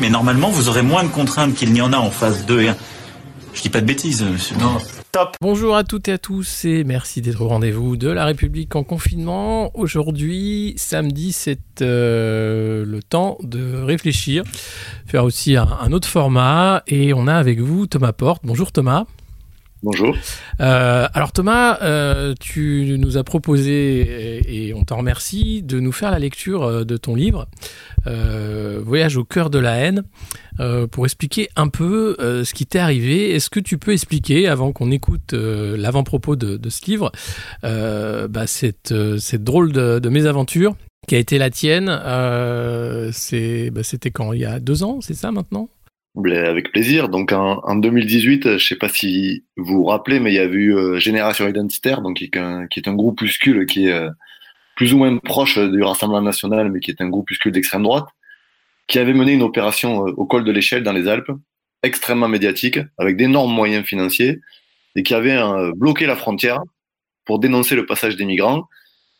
Mais normalement, vous aurez moins de contraintes qu'il n'y en a en phase 2 et 1. Je dis pas de bêtises, monsieur. Non. Top. Bonjour à toutes et à tous et merci d'être au rendez-vous de la République en confinement. Aujourd'hui, samedi, c'est euh, le temps de réfléchir, faire aussi un, autre format et on a avec vous Thomas Porte. Bonjour Thomas. Bonjour. Euh, alors Thomas, euh, tu nous as proposé, et, on t'en remercie, de nous faire la lecture euh, de ton livre, Voyage au cœur de la haine, pour expliquer un peu ce qui t'est arrivé. Est-ce que tu peux expliquer, avant qu'on écoute l'avant-propos de, ce livre, bah, cette, drôle de, de, mésaventure qui a été la tienne bah, C'était quand? Il y a deux ans, c'est ça maintenant? Avec plaisir. Donc en, 2018, je ne sais pas si vous vous rappelez, mais il y a eu euh, Génération Identitaire, qui est un, groupuscule qui est euh, plus ou moins proche du Rassemblement National, mais qui est un groupuscule d'extrême droite, qui avait mené une opération euh, au col de l'échelle dans les Alpes, extrêmement médiatique, avec d'énormes moyens financiers, et qui avait bloqué la frontière pour dénoncer le passage des migrants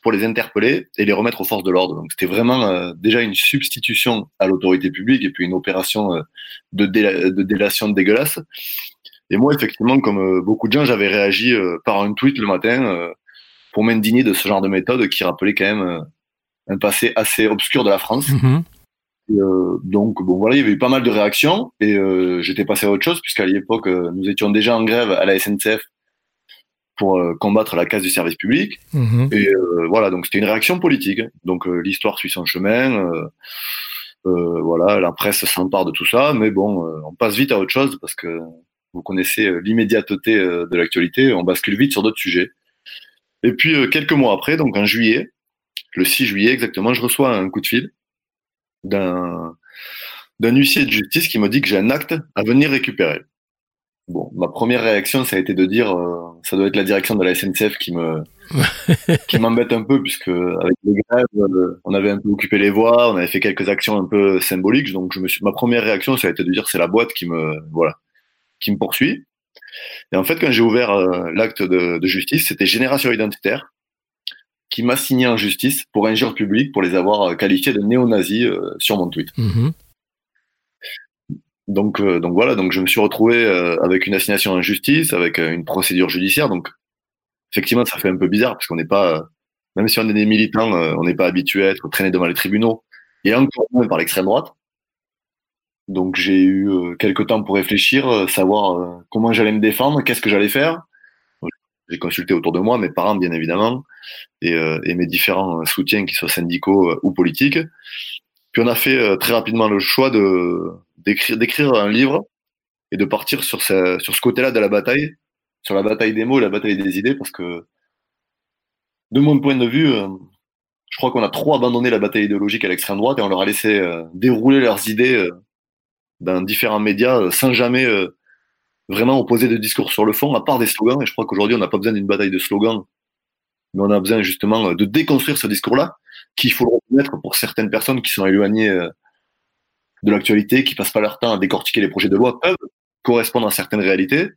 pour les interpeller et les remettre aux forces de l'ordre. Donc c'était vraiment euh, déjà une substitution à l'autorité publique et puis une opération euh, de, de, délation dégueulasse. Et moi, effectivement, comme euh, beaucoup de gens, j'avais réagi par un tweet le matin pour m'indigner de ce genre de méthode qui rappelait quand même un passé assez obscur de la France. Mm-hmm. donc bon voilà, il y avait eu pas mal de réactions et j'étais passé à autre chose puisqu'à l'époque nous étions déjà en grève à la SNCF pour euh, combattre la casse du service public. Mhm. Et euh, voilà, donc c'était une réaction politique. Donc euh, l'histoire suit son chemin. voilà, la presse s'empare de tout ça, mais bon, on passe vite à autre chose parce que vous connaissez l'immédiateté de l'actualité, on bascule vite sur d'autres sujets. Et puis quelques mois après, donc en juillet, le 6 juillet exactement, je reçois un coup de fil d'un d'un huissier de justice qui me dit que j'ai un acte à venir récupérer. Bon, ma première réaction, ça a été de dire, euh, ça doit être la direction de la SNCF qui me, qui m'embête un peu, puisque avec les grèves, euh, on avait un peu occupé les voies, on avait fait quelques actions un peu symboliques, donc je me suis, ma première réaction, ça a été de dire, c'est la boîte qui me, voilà, qui me poursuit. Et en fait, quand j'ai ouvert euh, l'acte de, de, justice, c'était Génération Identitaire qui m'a signé en justice pour injure publique, pour les avoir qualifiés de néo-nazis sur mon tweet. Mm-hmm. Donc, euh, donc voilà, donc je me suis retrouvé euh, avec une assignation en justice, avec euh, une procédure judiciaire. Donc, effectivement, ça fait un peu bizarre parce qu'on n'est pas, même si on est des militants, on n'est pas habitué à être traîné devant les tribunaux et encore moins par l'extrême droite. Donc, j'ai eu quelques temps pour réfléchir, savoir comment j'allais me défendre, qu'est-ce que j'allais faire. J'ai consulté autour de moi mes parents, bien évidemment, et, et mes différents soutiens, qu'ils soient syndicaux ou politiques. Puis on a fait très rapidement le choix de d'écrire un livre et de partir sur ce, sur ce côté-là de la bataille, sur la bataille des mots, la bataille des idées, parce que de mon point de vue, euh, je crois qu'on a trop abandonné la bataille idéologique à l'extrême droite et on leur a laissé euh, dérouler leurs idées euh, dans différents médias sans jamais vraiment opposer de discours sur le fond, à part des slogans. Et je crois qu'aujourd'hui, on n'a pas besoin d'une bataille de slogans, mais on a besoin justement de déconstruire ce discours-là, qu'il faut le reconnaître pour certaines personnes qui sont éloignées de l'actualité, qui passent pas leur temps à décortiquer les projets de loi, peuvent correspondre à certaines réalités.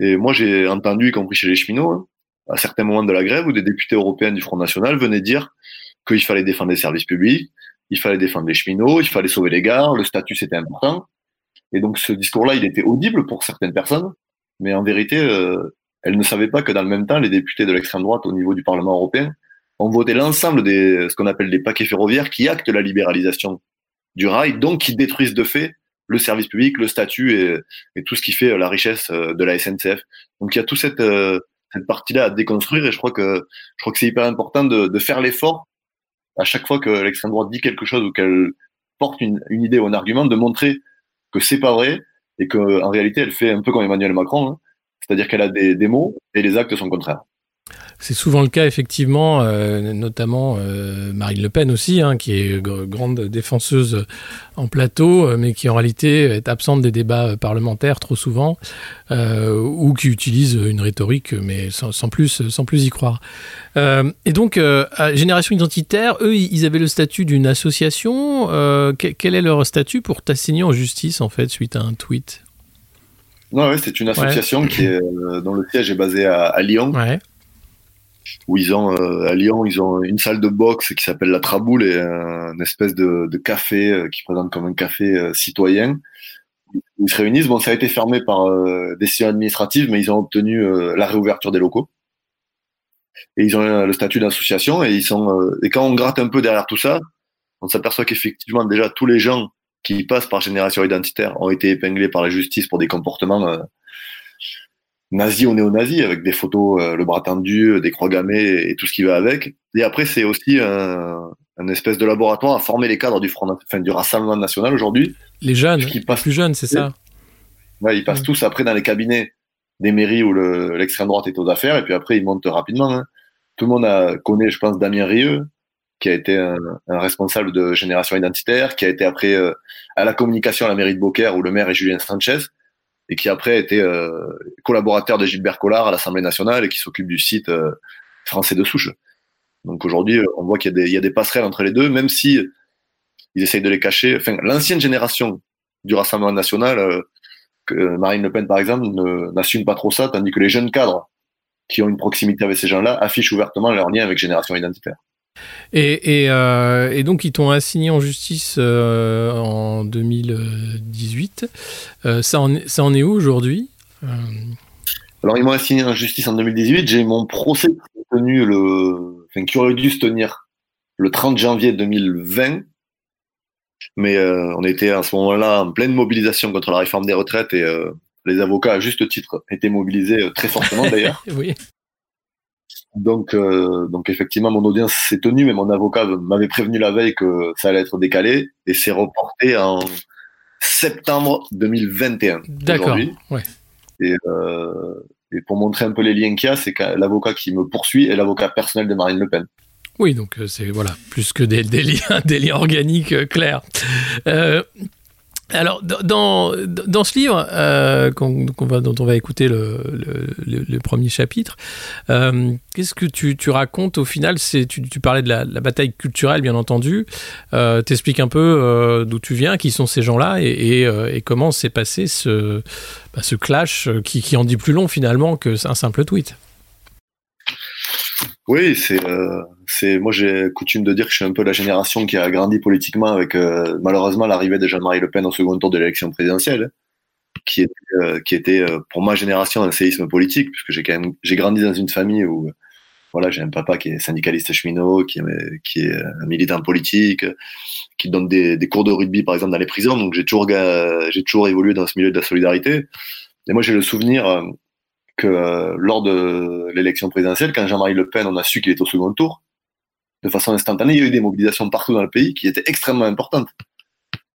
Et moi, j'ai entendu, y compris chez les cheminots, hein, à certains moments de la grève, où des députés européens du Front National venaient dire qu'il fallait défendre les services publics, il fallait défendre les cheminots, il fallait sauver les gares, le statut c'était important. Et donc ce discours-là, il était audible pour certaines personnes, mais en vérité, euh, elles ne savaient pas que dans le même temps, les députés de l'extrême droite au niveau du Parlement européen ont voté l'ensemble des ce qu'on appelle des paquets ferroviaires qui actent la libéralisation du rail, donc qui détruisent de fait le service public, le statut et, tout ce qui fait euh, la richesse euh, de la SNCF. Donc il y a toute cette, euh, cette partie-là à déconstruire et je crois que je crois que c'est hyper important de, faire l'effort à chaque fois que l'extrême droite dit quelque chose ou qu'elle porte une, idée ou un argument, de montrer que c'est pas vrai et que en réalité elle fait un peu comme Emmanuel Macron, hein. c'est-à-dire qu'elle a des, des mots et les actes sont contraires. C'est souvent le cas, effectivement, euh, notamment euh, Marine Le Pen aussi, hein, qui est grande défenseuse en plateau, euh, mais qui en réalité est absente des débats parlementaires trop souvent, ou qui utilise une rhétorique, mais sans, plus, sans plus y croire. et donc, Génération Identitaire, eux, ils avaient le statut d'une association. quel est leur statut pour t'assigner en justice, en fait, suite à un tweet? Non, ouais, c'est une association qui est, dont le siège est basé à, à Lyon. Ouais où ils ont euh, à Lyon, ils ont une salle de boxe qui s'appelle la Traboule et une espèce de, de café euh, qui présente comme un café euh, citoyen. Ils se réunissent. Bon, ça a été fermé par décision administrative, mais ils ont obtenu la réouverture des locaux. Et ils ont le statut d'association et sont. et quand on gratte un peu derrière tout ça, on s'aperçoit qu'effectivement déjà tous les gens qui passent par génération identitaire ont été épinglés par la justice pour des comportements nazi ou néo-nazi, avec des photos, euh, le bras tendu, euh, des croix gammées et tout ce qui va avec. Et après, c'est aussi un, un, espèce de laboratoire à former les cadres du, front, enfin, du Rassemblement national aujourd'hui. Les jeunes, qui passent, plus jeunes, c'est ça Ouais, ils passent tous après dans les cabinets des mairies où l'extrême droite est aux affaires, et puis après, ils montent rapidement. Hein. Tout le monde a, connaît, je pense, Damien Rieu, qui a été un, un, responsable de Génération Identitaire, qui a été après euh, à la communication à la mairie de Beaucaire, où le maire est Julien Sanchez et qui après été euh, collaborateur de Gilbert Collard à l'Assemblée nationale et qui s'occupe du site euh, français de souche. Donc aujourd'hui, on voit qu'il y, y, a des passerelles entre les deux, même si ils essayent de les cacher. Enfin, l'ancienne génération du Rassemblement national, euh, Marine Le Pen par exemple, n'assume pas trop ça, tandis que les jeunes cadres qui ont une proximité avec ces gens-là affichent ouvertement leur lien avec Génération Identitaire. Et, et, euh, et, donc, ils t'ont assigné en justice euh, en 2018. Euh, ça, en, ça en est où aujourd'hui? Alors, ils m'ont assigné en justice en 2018. J'ai mon procès tenu le, enfin, qui aurait dû se tenir le 30 janvier 2020. Mais on était à ce moment-là en pleine mobilisation contre la réforme des retraites et les avocats, à juste titre, étaient mobilisés très fortement d'ailleurs. oui. Donc, euh, donc effectivement, mon audience s'est tenue, mais mon avocat m'avait prévenu la veille que ça allait être décalé et c'est reporté en septembre 2021. D'accord. Ouais. Et, euh, et pour montrer un peu les liens qu'il y a, c'est que l'avocat qui me poursuit est l'avocat personnel de Marine Le Pen. Oui, donc euh, c'est voilà plus que des, des liens, des liens organiques euh, clairs. Alors, dans, dans ce livre, euh, va, dont on va écouter le, le, le premier chapitre, euh, qu'est-ce que tu, tu, racontes au final? Tu, tu, parlais de la, la, bataille culturelle, bien entendu. Euh, T'expliques un peu euh, d'où tu viens, qui sont ces gens-là, et, et, euh, et, comment s'est passé ce, bah, ce clash qui, qui en dit plus long finalement que un simple tweet. Oui, c'est, euh, c'est, moi j'ai coutume de dire que je suis un peu la génération qui a grandi politiquement avec euh, malheureusement l'arrivée de Jean-Marie Le Pen au second tour de l'élection présidentielle, qui était, euh, qui était euh, pour ma génération un séisme politique, puisque j'ai quand même, j'ai grandi dans une famille où voilà, j'ai un papa qui est syndicaliste cheminot, qui est, qui est un militant politique, qui donne des, des, cours de rugby par exemple dans les prisons, donc j'ai toujours, j'ai toujours évolué dans ce milieu de la solidarité. Et moi j'ai le souvenir que euh, lors de l'élection présidentielle, quand Jean-Marie Le Pen, on a su qu'il était au second tour, de façon instantanée, il y a eu des mobilisations partout dans le pays qui étaient extrêmement importantes.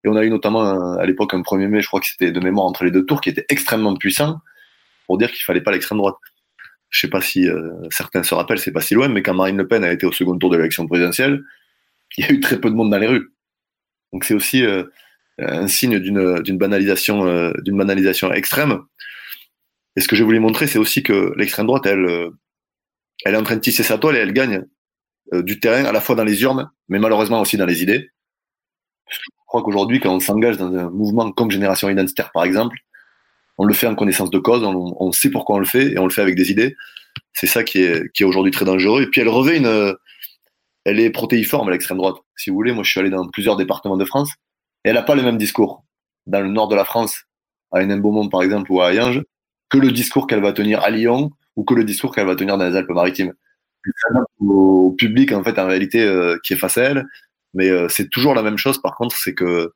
Et on a eu notamment à l'époque un 1er mai, je crois que c'était de mémoire entre les deux tours, qui était extrêmement puissant pour dire qu'il fallait pas l'extrême droite. Je sais pas si euh, certains se rappellent, c'est pas si loin, mais quand Marine Le Pen a été au second tour de l'élection présidentielle, il y a eu très peu de monde dans les rues. Donc c'est aussi euh, un signe d'une banalisation, euh, d'une banalisation extrême. Et ce que je voulais montrer, c'est aussi que l'extrême droite, elle, euh, elle est en train de tisser sa toile et elle gagne euh, du terrain à la fois dans les urnes, mais malheureusement aussi dans les idées. Je crois qu'aujourd'hui, quand on s'engage dans un mouvement comme Génération Identitaire, par exemple, on le fait en connaissance de cause, on, sait pourquoi on le fait et on le fait avec des idées. C'est ça qui est, qui est aujourd'hui très dangereux. Et puis elle revêt une, elle est protéiforme l'extrême droite. Si vous voulez, moi je suis allé dans plusieurs départements de France et elle n'a pas le même discours. Dans le nord de la France, à Hénin-Beaumont par exemple ou à Ayange, que le discours qu'elle va tenir à Lyon ou que le discours qu'elle va tenir dans les Alpes-Maritimes. Au public, en fait, en réalité, euh, qui est face à elle. Mais euh, c'est toujours la même chose, par contre, c'est que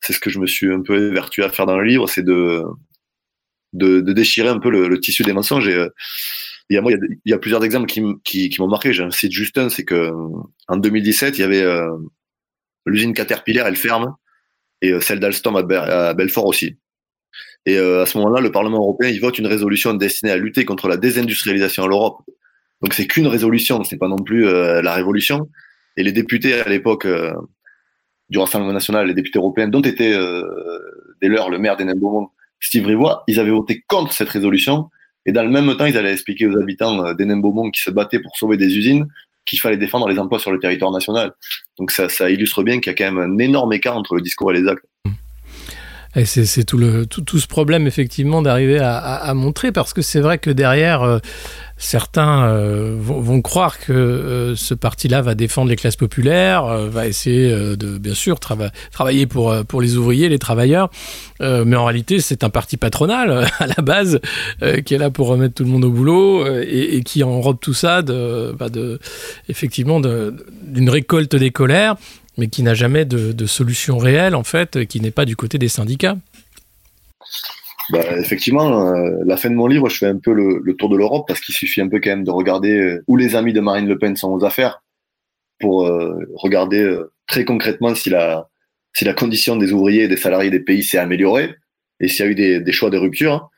c'est ce que je me suis un peu évertué à faire dans le livre, c'est de, de, de, déchirer un peu le, le tissu des mensonges. Et, euh, il y a, moi, il y a, plusieurs exemples qui, qui, qui m'ont marqué. J'ai un site juste un, c'est que en 2017, il y avait euh, l'usine Caterpillar, elle ferme, et celle d'Alstom à Belfort aussi. Et euh, à ce moment-là, le Parlement européen il vote une résolution destinée à lutter contre la désindustrialisation en Europe. Donc c'est qu'une résolution, c'est pas non plus euh, la révolution. Et les députés à l'époque euh, du Rassemblement national, les députés européens, dont était euh, dès lors le maire d'Hénin-Beaumont, Steve Rivois, ils avaient voté contre cette résolution. Et dans le même temps, ils allaient expliquer aux habitants euh, d'Hénin-Beaumont qui se battaient pour sauver des usines qu'il fallait défendre les emplois sur le territoire national. Donc ça, ça illustre bien qu'il y a quand même un énorme écart entre le discours et les actes. C'est tout, ce problème, effectivement, d'arriver à, montrer, parce que c'est vrai que derrière, euh, certains euh, vont, croire que euh, ce parti-là va défendre les classes populaires, va essayer de, bien sûr, trava travailler pour, les ouvriers, les travailleurs, mais en réalité, c'est un parti patronal, à la base, qui est là pour remettre tout le monde au boulot, et, qui enrobe tout ça, de, bah effectivement, d'une récolte des colères mais qui n'a jamais de, de, solution réelle, en fait, qui n'est pas du côté des syndicats. Bah, effectivement, euh, la fin de mon livre, je fais un peu le, le tour de l'Europe parce qu'il suffit un peu quand même de regarder où les amis de Marine Le Pen sont aux affaires pour euh, regarder euh, très concrètement si la, si la condition des ouvriers et des salariés des pays s'est améliorée et s'il y a eu des, des, choix de rupture.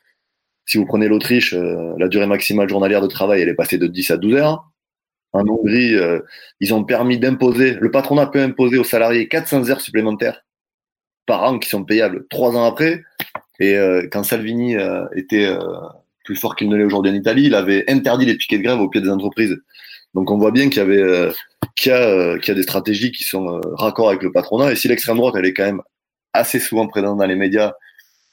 Si vous prenez l'Autriche, la durée maximale journalière de travail, elle est passée de 10 à 12 heures. En Hongrie, euh, ils ont permis d'imposer, le patronat peut imposer aux salariés 400 heures supplémentaires par an qui sont payables trois ans après. Et euh, quand Salvini euh, était plus fort qu'il ne l'est aujourd'hui en Italie, il avait interdit les piquets de grève au pied des entreprises. Donc on voit bien qu'il y y a des stratégies qui sont raccord avec le patronat. Et si l'extrême droite, elle est quand même assez souvent présente dans les médias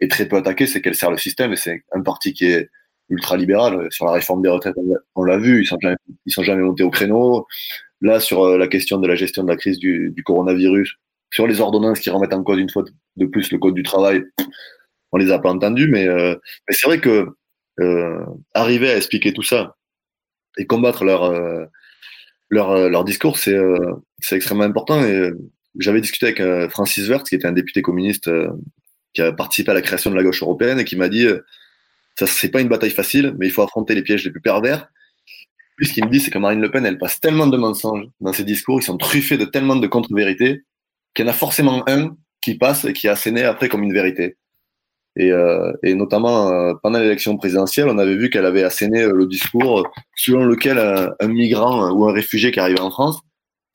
et très peu attaquée, c'est qu'elle sert le système et c'est un parti qui est ultra-libéral. Sur la réforme des retraites, on l'a vu, ils sont jamais, sont jamais montés au créneau. Là, sur euh, la question de la gestion de la crise du, coronavirus, sur les ordonnances qui remettent en cause une fois de plus le code du travail, on les a pas entendus, mais, euh, c'est vrai que euh, arriver à expliquer tout ça et combattre leur euh, leur, euh, leur discours, c'est c'est extrêmement important. Et j'avais discuté avec Francis Wertz, qui était un député communiste qui a participé à la création de la gauche européenne, et qui m'a dit ça, c'est pas une bataille facile, mais il faut affronter les pièges les plus pervers. Puis, ce qu'il me dit, c'est que Marine Le Pen, elle passe tellement de mensonges dans ses discours, ils sont truffés de tellement de contre-vérités, qu'il y en a forcément un qui passe et qui est asséné après comme une vérité. Et, euh, et notamment euh, pendant l'élection présidentielle, on avait vu qu'elle avait asséné euh, le discours selon lequel un, un, migrant ou un réfugié qui arrivait en France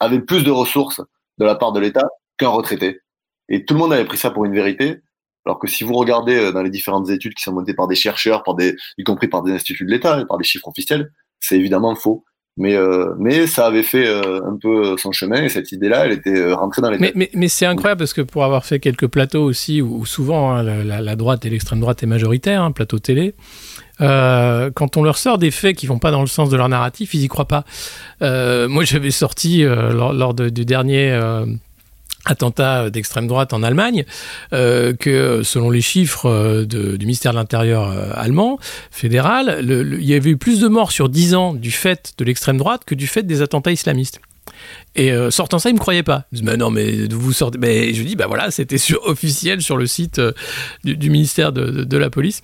avait plus de ressources de la part de l'État qu'un retraité. Et tout le monde avait pris ça pour une vérité. Alors que si vous regardez euh, dans les différentes études qui sont montées par des chercheurs, par des, y compris par des instituts de l'État et par des chiffres officiels, c'est évidemment faux. Mais, euh, mais ça avait fait euh, un peu son chemin et cette idée-là, elle était rentrée dans les Mais, mais, mais c'est incroyable parce que pour avoir fait quelques plateaux aussi, où, où souvent hein, la, la, droite et l'extrême droite est majoritaire, hein, plateau télé, euh, quand on leur sort des faits qui vont pas dans le sens de leur narratif, ils y croient pas. Moi, j'avais sorti lors, lors de, du dernier attentat d'extrême droite en Allemagne, euh, que selon les chiffres du ministère de l'Intérieur euh, allemand, fédéral, il y avait eu plus de morts sur 10 ans du fait de l'extrême droite que du fait des attentats islamistes. Et euh, sortant ça, il me croyait pas. Je dis, mais non, mais vous sortez. Mais je dis, bah voilà, c'était sur, officiel sur le site euh, du, ministère de, la police.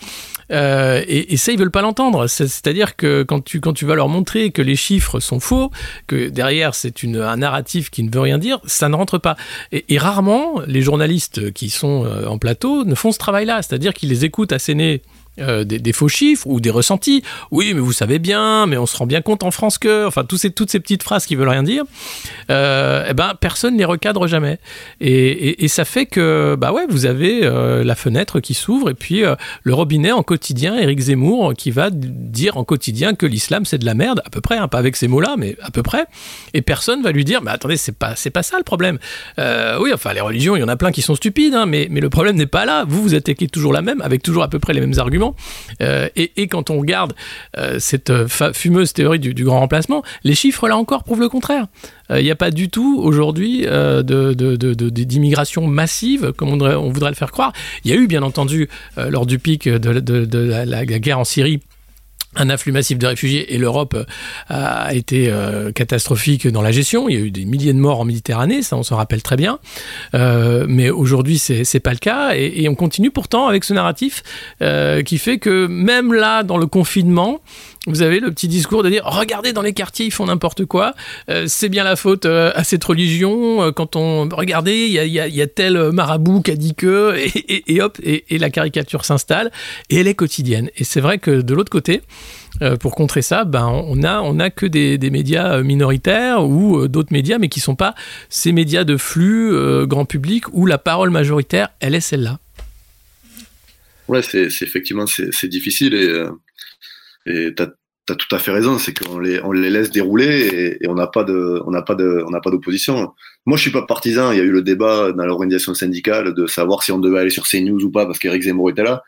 Euh, et, ça, ils veulent pas l'entendre. C'est-à-dire que quand tu, quand tu vas leur montrer que les chiffres sont faux, que derrière c'est un narratif qui ne veut rien dire, ça ne rentre pas. Et, rarement, les journalistes qui sont en plateau ne font ce travail-là. C'est-à-dire qu'ils les écoutent asséner euh, des, faux chiffres ou des ressentis. Oui, mais vous savez bien, mais on se rend bien compte en France que, enfin, tous ces, toutes ces petites phrases qui veulent rien dire, euh, eh ben, personne ne les recadre jamais. Et, et, ça fait que, bah ouais, vous avez euh, la fenêtre qui s'ouvre et puis le robinet en quotidien, Éric Zemmour, qui va dire en quotidien que l'islam c'est de la merde, à peu près, hein, pas avec ces mots-là, mais à peu près. Et personne va lui dire, mais attendez, c'est pas, c'est pas ça le problème. Oui, enfin, les religions, il y en a plein qui sont stupides, hein, mais, mais le problème n'est pas là. Vous, vous attaquez toujours la même, avec toujours à peu près les mêmes arguments euh, et, quand on regarde euh, cette fumeuse théorie du, grand remplacement, les chiffres là encore prouvent le contraire. Il euh, n'y a pas du tout aujourd'hui euh, d'immigration massive comme on, voudrait le faire croire. Il y a eu bien entendu euh, lors du pic de, de la guerre en Syrie un afflux massif de réfugiés et l'Europe a été euh, catastrophique dans la gestion. Il y a eu des milliers de morts en Méditerranée, ça on s'en rappelle très bien. Euh, mais aujourd'hui, c'est pas le cas et, on continue pourtant avec ce narratif euh, qui fait que même là, dans le confinement, vous avez le petit discours de dire regardez dans les quartiers ils font n'importe quoi, euh, c'est bien la faute euh, à cette religion. euh, quand on regardez il y a, tel marabout qui a dit que et, hop et, la caricature s'installe et elle est quotidienne. Et c'est vrai que de l'autre côté. euh, pour contrer ça, ben on a on a que des, des médias euh, minoritaires ou euh, d'autres médias, mais qui sont pas ces médias de flux euh, grand public où la parole majoritaire, elle est celle-là. Ouais, c'est effectivement c'est difficile et euh, et t'as as tout à fait raison, c'est qu'on les on les laisse dérouler et, et on n'a pas de on n'a pas de on n'a pas d'opposition. Moi, je suis pas partisan. Il y a eu le débat dans l'organisation syndicale de savoir si on devait aller sur CNews ou pas parce qu'Éric Zemmour était là.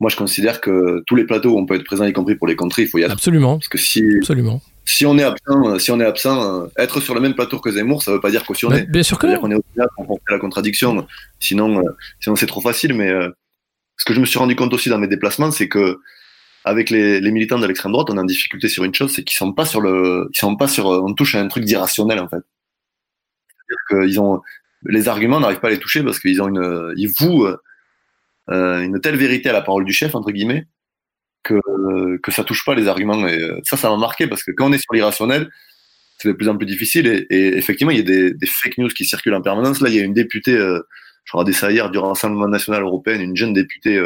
Moi, je considère que tous les plateaux où on peut être présent, y compris pour les contrées, il faut y être. Absolument, Parce que si absolument. si on est absent, si on est absent, être sur le même plateau que Zemmour, ça veut pas dire cautionner. Bah, bien sûr que non. qu'on est au final la contradiction. Sinon, euh, sinon c'est trop facile. Mais euh, ce que je me suis rendu compte aussi dans mes déplacements, c'est que avec les, militants de l'extrême droite, on est en difficulté sur une chose, c'est qu'ils sont pas sur le, ils sont pas sur, euh, on touche à un truc d'irrationnel en fait. C'est-à-dire qu'ils ont, les arguments n'arrivent pas à les toucher parce qu'ils ont une, ils vouent euh, une telle vérité à la parole du chef entre guillemets que que ça touche pas les arguments. Et euh, ça, ça m'a marqué parce que quand on est sur l'irrationnel, c'est de plus en plus difficile. Et, effectivement, il y a des, des fake news qui circulent en permanence. Là, il y a une députée, euh, je regardais ça hier, du Rassemblement national européen, une jeune députée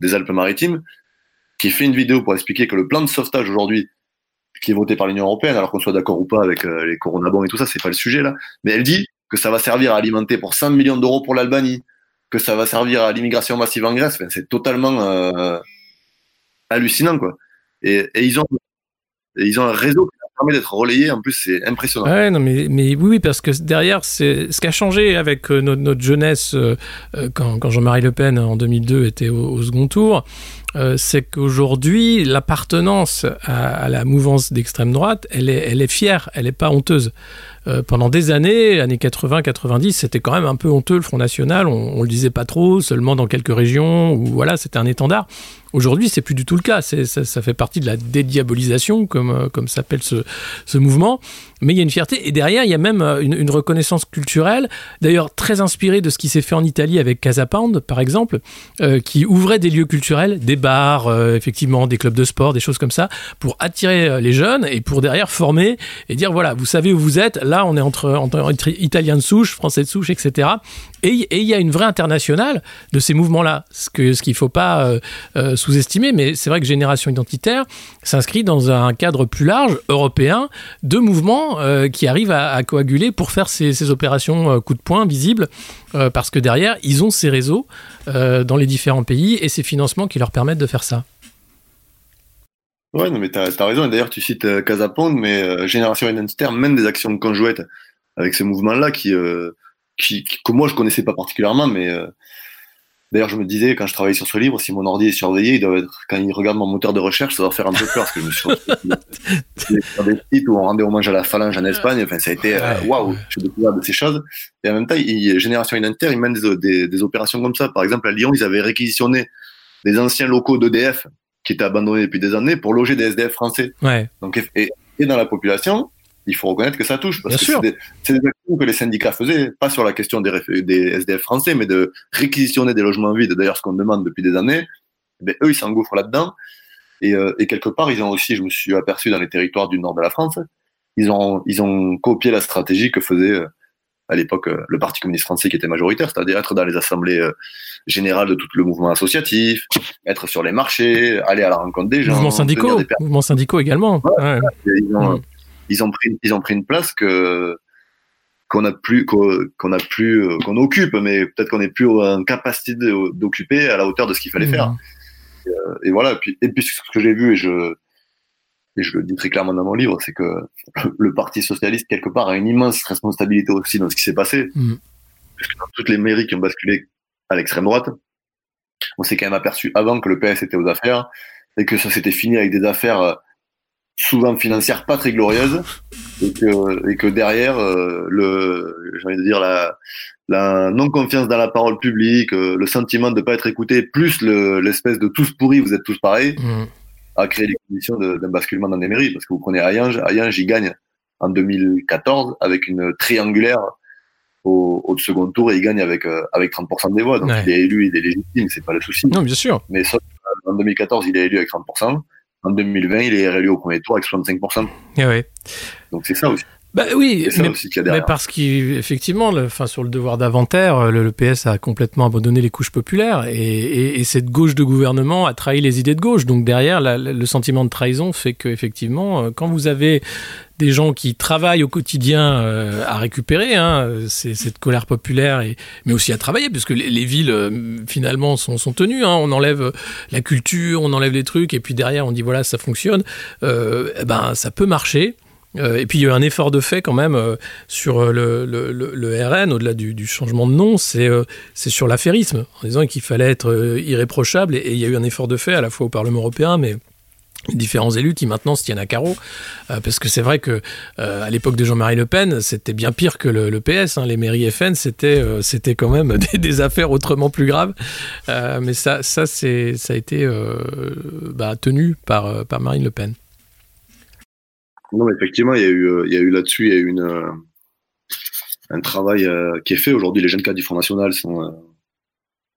des Alpes-Maritimes, qui fait une vidéo pour expliquer que le plan de sauvetage aujourd'hui, qui est voté par l'Union européenne, alors qu'on soit d'accord ou pas avec euh, les coronabons et tout ça, c'est pas le sujet là, mais elle dit que ça va servir à alimenter pour 100 millions d'euros pour l'Albanie, que ça va servir à l'immigration massive en Grèce. Enfin, c'est totalement euh, hallucinant quoi. Et, ils ont et ils ont un réseau permet d'être relayé. En plus, c'est impressionnant. Ouais, non, mais, mais oui, parce que derrière, c'est ce qui a changé avec euh, notre, jeunesse euh, euh, quand, Jean-Marie Le Pen en 2002 était au, second tour, c'est qu'aujourd'hui, l'appartenance à, la mouvance d'extrême droite, elle est, elle est fière, elle n'est pas honteuse. Pendant des années, années 80-90, c'était quand même un peu honteux le Front National. On, on le disait pas trop, seulement dans quelques régions où voilà, c'était un étendard. Aujourd'hui, c'est plus du tout le cas. Ça, fait partie de la dédiabolisation, comme, euh, comme s'appelle ce, ce mouvement. Mais il y a une fierté. Et derrière, il y a même euh, une, reconnaissance culturelle, d'ailleurs très inspirée de ce qui s'est fait en Italie avec Casa Pound, par exemple, euh, qui ouvrait des lieux culturels, des bars, effectivement, des clubs de sport, des choses comme ça, pour attirer les jeunes et pour derrière former et dire voilà, vous savez où vous êtes. Là, on est entre, entre, entre Italiens de souche, Français de souche, etc. Et il y a une vraie internationale de ces mouvements-là, ce qu'il faut pas euh, euh, sous-estimer. Mais c'est vrai que Génération Identitaire s'inscrit dans un cadre plus large, européen, de mouvements euh, qui arrivent à, coaguler pour faire ces, ces opérations coup de poing visibles, parce que derrière, ils ont ces réseaux dans les différents pays et ces financements qui leur permettent de faire ça. Ouais, non, mais t'as as raison. Et d'ailleurs, tu cites euh, Casa Pound, mais Génération Identitaire mène des actions conjointes avec ce mouvement-là qui, qui, qui- que moi je connaissais pas particulièrement, mais euh, d'ailleurs, je me disais quand je travaillais sur ce livre, si mon ordi est surveillé, il doit être, quand il regarde mon moteur de recherche, ça doit faire un peu peur parce que je me suis retrouvé sur des sites où on rendait hommage à la phalange en Espagne. Enfin, ça a été euh, waouh, j'ai découvert de ces choses. Et en même temps, il, Génération Identitaire, ils mènent des, des, des opérations comme ça. Par exemple, à Lyon, ils avaient réquisitionné des anciens locaux d'EDF qui étaient abandonnés depuis des années pour loger des SDF français. Ouais. Donc, et, et dans la population, il faut reconnaître que ça touche. Parce Bien que sûr. c'est des, des actions que les syndicats faisaient, pas sur la question des, SDF français, mais de réquisitionner des logements vides. D'ailleurs, ce qu'on demande depuis des années, ben, eux, ils s'engouffrent là-dedans. Et, euh, et quelque part, ils ont aussi, je me suis aperçu dans les territoires du nord de la France, ils ont, ils ont copié la stratégie que faisait euh, à l'époque euh, le Parti communiste français qui était majoritaire, c'est-à-dire être dans les assemblées générales de tout le mouvement associatif, être sur les marchés, aller à la rencontre des gens. Mouvements syndicaux, des mouvements syndicaux également. Ouais. et ils ont, Mm. Ils ont pris, ils ont pris une place que qu'on a plus, qu'on a plus, euh, qu'on occupe, mais peut-être qu'on n'est plus en capacité d'occuper à la hauteur de ce qu'il fallait Mm. faire. Et voilà. Et puis, et puis ce que j'ai vu et je et je le dis très clairement dans mon livre, c'est que le Parti socialiste quelque part a une immense responsabilité aussi dans ce qui s'est passé, Mm. parce que dans toutes les mairies qui ont basculé à l'extrême droite, on s'est quand même aperçu avant que le PS était aux affaires et que ça s'était fini avec des affaires euh, souvent financières pas très glorieuses et que, et que derrière euh, le j'ai envie de dire la, la non confiance dans la parole publique euh, le sentiment de pas être écouté plus le- l'espèce de tous pourris vous êtes tous pareils Mm. a créé les conditions d'un basculement dans les mairies parce que vous prenez Ayange Ayange il gagne en 2014 avec une triangulaire au, au second tour et il gagne avec euh, avec 30% des voix donc Ouais. il est élu il est légitime c'est pas le souci Non, bien sûr. mais sauf qu'en 2014, il est élu avec 30%. En 2020, il est réélu au premier tour avec 65%. Et ouais. Donc c'est ça aussi. Bah oui, ça mais, aussi qu'il y a mais derrière. parce qu'effectivement, enfin, sur le devoir d'inventaire, le, le PS a complètement abandonné les couches populaires et, et- et cette gauche de gouvernement a trahi les idées de gauche. Donc derrière, la- le sentiment de trahison fait qu'effectivement, euh, quand vous avez des gens qui travaillent au quotidien euh, à récupérer hein, cette colère populaire, et, mais aussi à travailler, puisque les, les villes euh, finalement sont, sont tenues. hein. on enlève la culture, on enlève les trucs, et puis derrière on dit voilà ça fonctionne. Euh, eh ben ça peut marcher. Euh, et puis il y a eu un effort de fait quand même euh, sur euh, le, RN, au-delà du, changement de nom, c'est sur l'affairisme, en disant qu'il fallait être irréprochable, et, il y a eu un effort de fait à la fois au Parlement européen, mais différents élus qui maintenant se tiennent à carreau, parce que c'est vrai que à l'époque de Jean-Marie Le Pen, c'était bien pire que le, PS, hein. les mairies FN, c'était quand même des, affaires autrement plus graves, mais ça, ça, a été bah, tenu par Marine Le Pen. Non, effectivement, il y a eu, euh, il y a eu là-dessus, il y a eu une, euh, un travail euh, qui est fait. Aujourd'hui, les jeunes cadres du Front National sont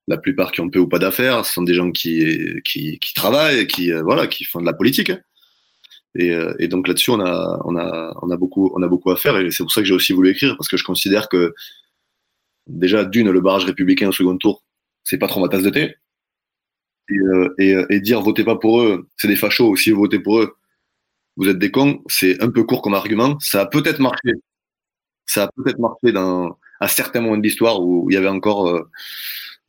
la plupart qui ont peu ou pas d'affaires. Ce sont des gens qui, qui, qui travaillent, qui, voilà, qui font de la politique. hein. Et, donc là-dessus, on a, on, a, on, a beaucoup, on a beaucoup à faire. Et c'est pour ça que j'ai aussi voulu écrire, parce que je considère que déjà, d'une, le barrage républicain au second tour, c'est pas trop ma tasse de thé. Et, et, et dire votez pas pour eux, c'est des fachos. Si vous votez pour eux, vous êtes des cons, c'est un peu court comme argument. Ça a peut-être marché. Ça a peut-être marché dans, à certains moments de l'histoire où il y avait encore, euh,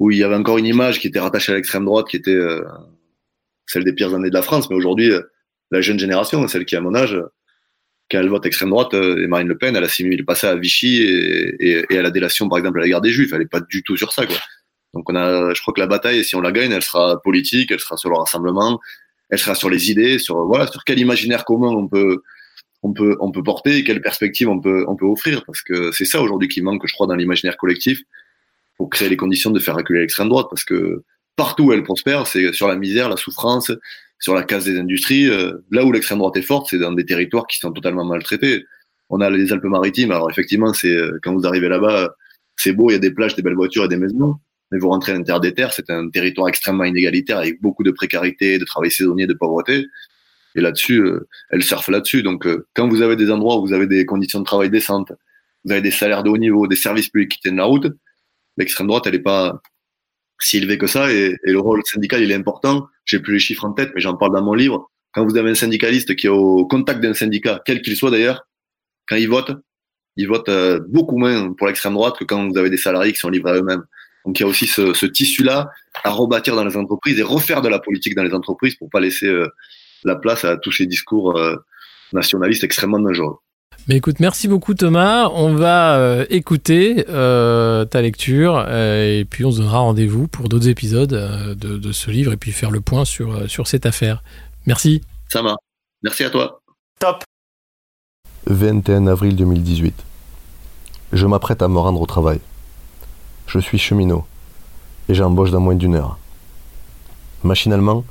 où il y avait encore une image qui était rattachée à l'extrême droite, qui était euh, celle des pires années de la France. Mais aujourd'hui, euh, la jeune génération, celle qui a mon âge, quand elle vote extrême droite, et Marine Le Pen, elle assimile le passé à Vichy et, et, et à la délation, par exemple, à la guerre des Juifs. Elle n'est pas du tout sur ça, quoi. Donc on a, je crois que la bataille, si on la gagne, elle sera politique, elle sera sur le rassemblement, elle sera sur les idées, sur voilà, sur quel imaginaire commun on peut, on peut, on peut porter, quelle perspective on peut, on peut offrir, parce que c'est ça aujourd'hui qui manque, je crois, dans l'imaginaire collectif, pour créer les conditions de faire reculer l'extrême droite, parce que partout où elle prospère, c'est sur la misère, la souffrance, sur la casse des industries. euh, là où l'extrême droite est forte, c'est dans des territoires qui sont totalement maltraités. On a les Alpes-Maritimes, alors effectivement, c'est euh, quand vous arrivez là-bas, c'est beau, il y a des plages, des belles voitures et des maisons. Mais vous rentrez à l'intérieur des terres, c'est un territoire extrêmement inégalitaire avec beaucoup de précarité, de travail saisonnier, de pauvreté. Et là-dessus, euh, elle surfe là-dessus. Donc, euh, quand vous avez des endroits où vous avez des conditions de travail décentes, vous avez des salaires de haut niveau, des services publics qui tiennent la route, l'extrême droite, elle n'est pas si élevée que ça. Et, et le rôle syndical, il est important. J'ai plus les chiffres en tête, mais j'en parle dans mon livre. Quand vous avez un syndicaliste qui est au contact d'un syndicat, quel qu'il soit d'ailleurs, quand il vote, il vote euh, beaucoup moins pour l'extrême droite que quand vous avez des salariés qui sont livrés à eux-mêmes. Donc il y a aussi ce, ce tissu-là à rebâtir dans les entreprises et refaire de la politique dans les entreprises pour pas laisser euh, la place à tous ces discours euh, nationalistes extrêmement dangereux. Mais écoute, merci beaucoup Thomas. On va euh, écouter euh, ta lecture euh, et puis on se donnera rendez-vous pour d'autres épisodes euh, de, de ce livre et puis faire le point sur, sur cette affaire. Merci. Ça marche. Merci à toi. Top 21 avril 2018. Je m'apprête à me rendre au travail. Je suis cheminot et j'embauche dans moins d'une heure. Machinalement,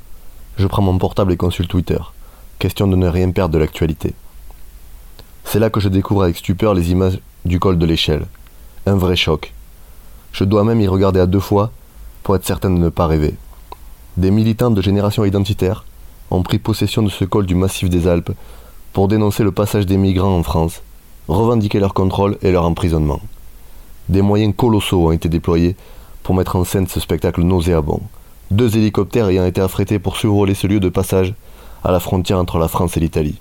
je prends mon portable et consulte Twitter, question de ne rien perdre de l'actualité. C'est là que je découvre avec stupeur les images du col de l'échelle. Un vrai choc. Je dois même y regarder à deux fois pour être certain de ne pas rêver. Des militants de génération identitaire ont pris possession de ce col du massif des Alpes pour dénoncer le passage des migrants en France, revendiquer leur contrôle et leur emprisonnement. Des moyens colossaux ont été déployés pour mettre en scène ce spectacle nauséabond, deux hélicoptères ayant été affrétés pour survoler ce lieu de passage à la frontière entre la France et l'Italie.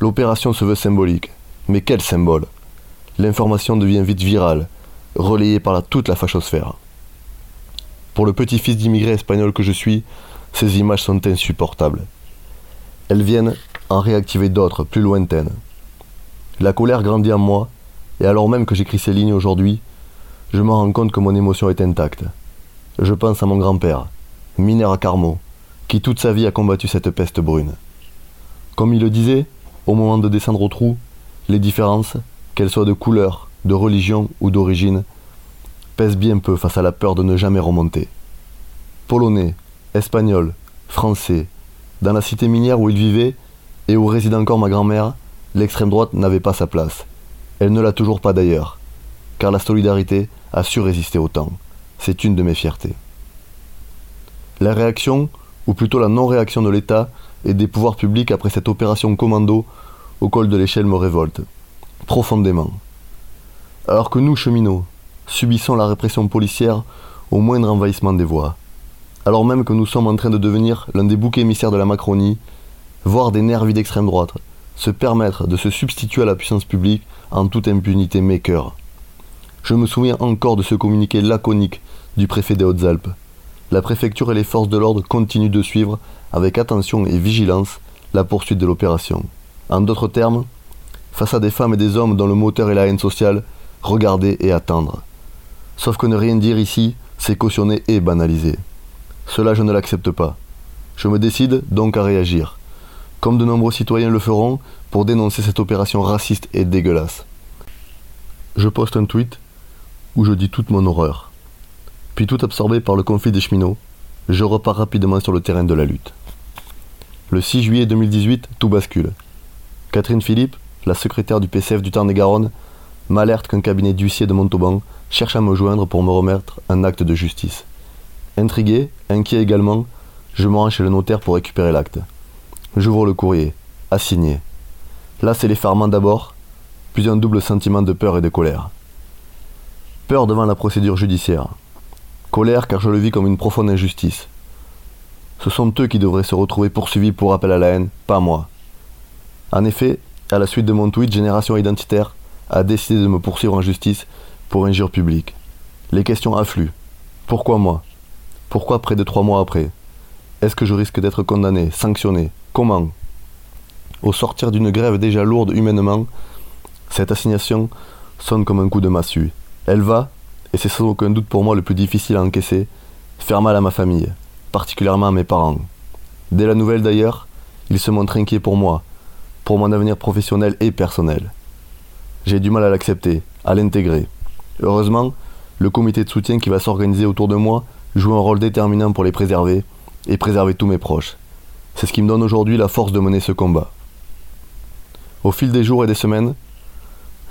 L'opération se veut symbolique, mais quel symbole? L'information devient vite virale, relayée par toute la fachosphère. Pour le petit-fils d'immigrés espagnols que je suis, ces images sont insupportables. Elles viennent en réactiver d'autres, plus lointaines. La colère grandit en moi, et alors même que j'écris ces lignes aujourd'hui, je me rends compte que mon émotion est intacte. Je pense à mon grand-père, mineur à Carmaux, qui toute sa vie a combattu cette peste brune. Comme il le disait, au moment de descendre au trou, les différences, qu'elles soient de couleur, de religion ou d'origine, pèsent bien peu face à la peur de ne jamais remonter. Polonais, Espagnol, Français, dans la cité minière où il vivait et où réside encore ma grand-mère, l'extrême droite n'avait pas sa place. Elle ne l'a toujours pas d'ailleurs, car la solidarité a su résister au temps. C'est une de mes fiertés. La réaction, ou plutôt la non-réaction de l'État, et des pouvoirs publics après cette opération commando au col de l'échelle me révolte, profondément. Alors que nous, cheminots, subissons la répression policière au moindre envahissement des voies, alors même que nous sommes en train de devenir l'un des boucs émissaires de la Macronie, voire des nervis d'extrême droite, se permettre de se substituer à la puissance publique en toute impunité maker. Je me souviens encore de ce communiqué laconique du préfet des Hautes-Alpes. La préfecture et les forces de l'ordre continuent de suivre avec attention et vigilance la poursuite de l'opération. En d'autres termes, face à des femmes et des hommes dont le moteur est la haine sociale, regarder et attendre. Sauf que ne rien dire ici, c'est cautionner et banaliser. Cela, je ne l'accepte pas. Je me décide donc à réagir, comme de nombreux citoyens le feront pour dénoncer cette opération raciste et dégueulasse. Je poste un tweet où je dis toute mon horreur. Puis tout absorbé par le conflit des cheminots, je repars rapidement sur le terrain de la lutte. Le 6 juillet 2018, tout bascule. Catherine Philippe, la secrétaire du PCF du Tarn-et-Garonne, m'alerte qu'un cabinet d'huissier de Montauban cherche à me joindre pour me remettre un acte de justice. Intrigué, inquiet également, je me rends chez le notaire pour récupérer l'acte. J'ouvre le courrier, assigné. Là, c'est l'effarement d'abord, puis un double sentiment de peur et de colère. Peur devant la procédure judiciaire. Colère car je le vis comme une profonde injustice. Ce sont eux qui devraient se retrouver poursuivis pour appel à la haine, pas moi. En effet, à la suite de mon tweet, Génération Identitaire a décidé de me poursuivre en justice pour injure publique. Les questions affluent. Pourquoi moi? Pourquoi près de trois mois après? Est-ce que je risque d'être condamné, sanctionné? Comment Au sortir d'une grève déjà lourde humainement, cette assignation sonne comme un coup de massue. Elle va, et c'est sans aucun doute pour moi le plus difficile à encaisser, faire mal à ma famille, particulièrement à mes parents. Dès la nouvelle d'ailleurs, ils se montrent inquiets pour moi, pour mon avenir professionnel et personnel. J'ai du mal à l'accepter, à l'intégrer. Heureusement, le comité de soutien qui va s'organiser autour de moi joue un rôle déterminant pour les préserver et préserver tous mes proches. C'est ce qui me donne aujourd'hui la force de mener ce combat. Au fil des jours et des semaines,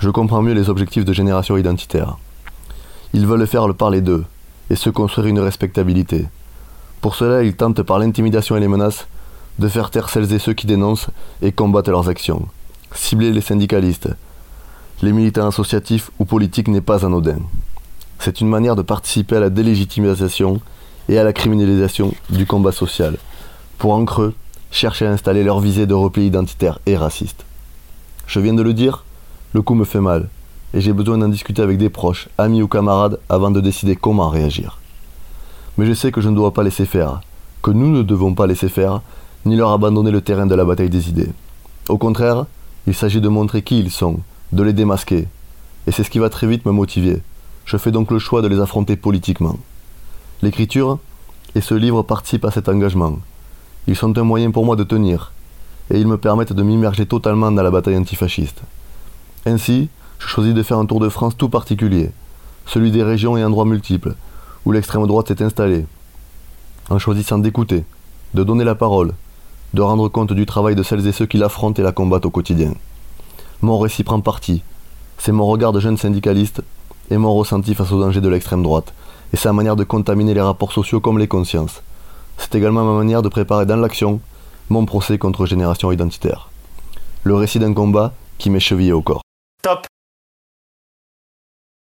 je comprends mieux les objectifs de génération identitaire. Ils veulent faire le parler d'eux et se construire une respectabilité. Pour cela, ils tentent par l'intimidation et les menaces de faire taire celles et ceux qui dénoncent et combattent leurs actions. Cibler les syndicalistes, les militants associatifs ou politiques n'est pas anodin. C'est une manière de participer à la délégitimisation et à la criminalisation du combat social, pour en creux chercher à installer leur visée de repli identitaire et raciste. Je viens de le dire, le coup me fait mal, et j'ai besoin d'en discuter avec des proches, amis ou camarades avant de décider comment réagir. Mais je sais que je ne dois pas laisser faire, que nous ne devons pas laisser faire, ni leur abandonner le terrain de la bataille des idées. Au contraire, il s'agit de montrer qui ils sont, de les démasquer. Et c'est ce qui va très vite me motiver. Je fais donc le choix de les affronter politiquement. L'écriture et ce livre participent à cet engagement. Ils sont un moyen pour moi de tenir, et ils me permettent de m'immerger totalement dans la bataille antifasciste. Ainsi, je choisis de faire un tour de France tout particulier, celui des régions et endroits multiples, où l'extrême droite s'est installée, en choisissant d'écouter, de donner la parole, de rendre compte du travail de celles et ceux qui l'affrontent et la combattent au quotidien. Mon récit prend parti, c'est mon regard de jeune syndicaliste et mon ressenti face aux dangers de l'extrême droite, et sa manière de contaminer les rapports sociaux comme les consciences. C'est également ma manière de préparer dans l'action mon procès contre génération identitaire. Le récit d'un combat qui m'est chevillé au corps.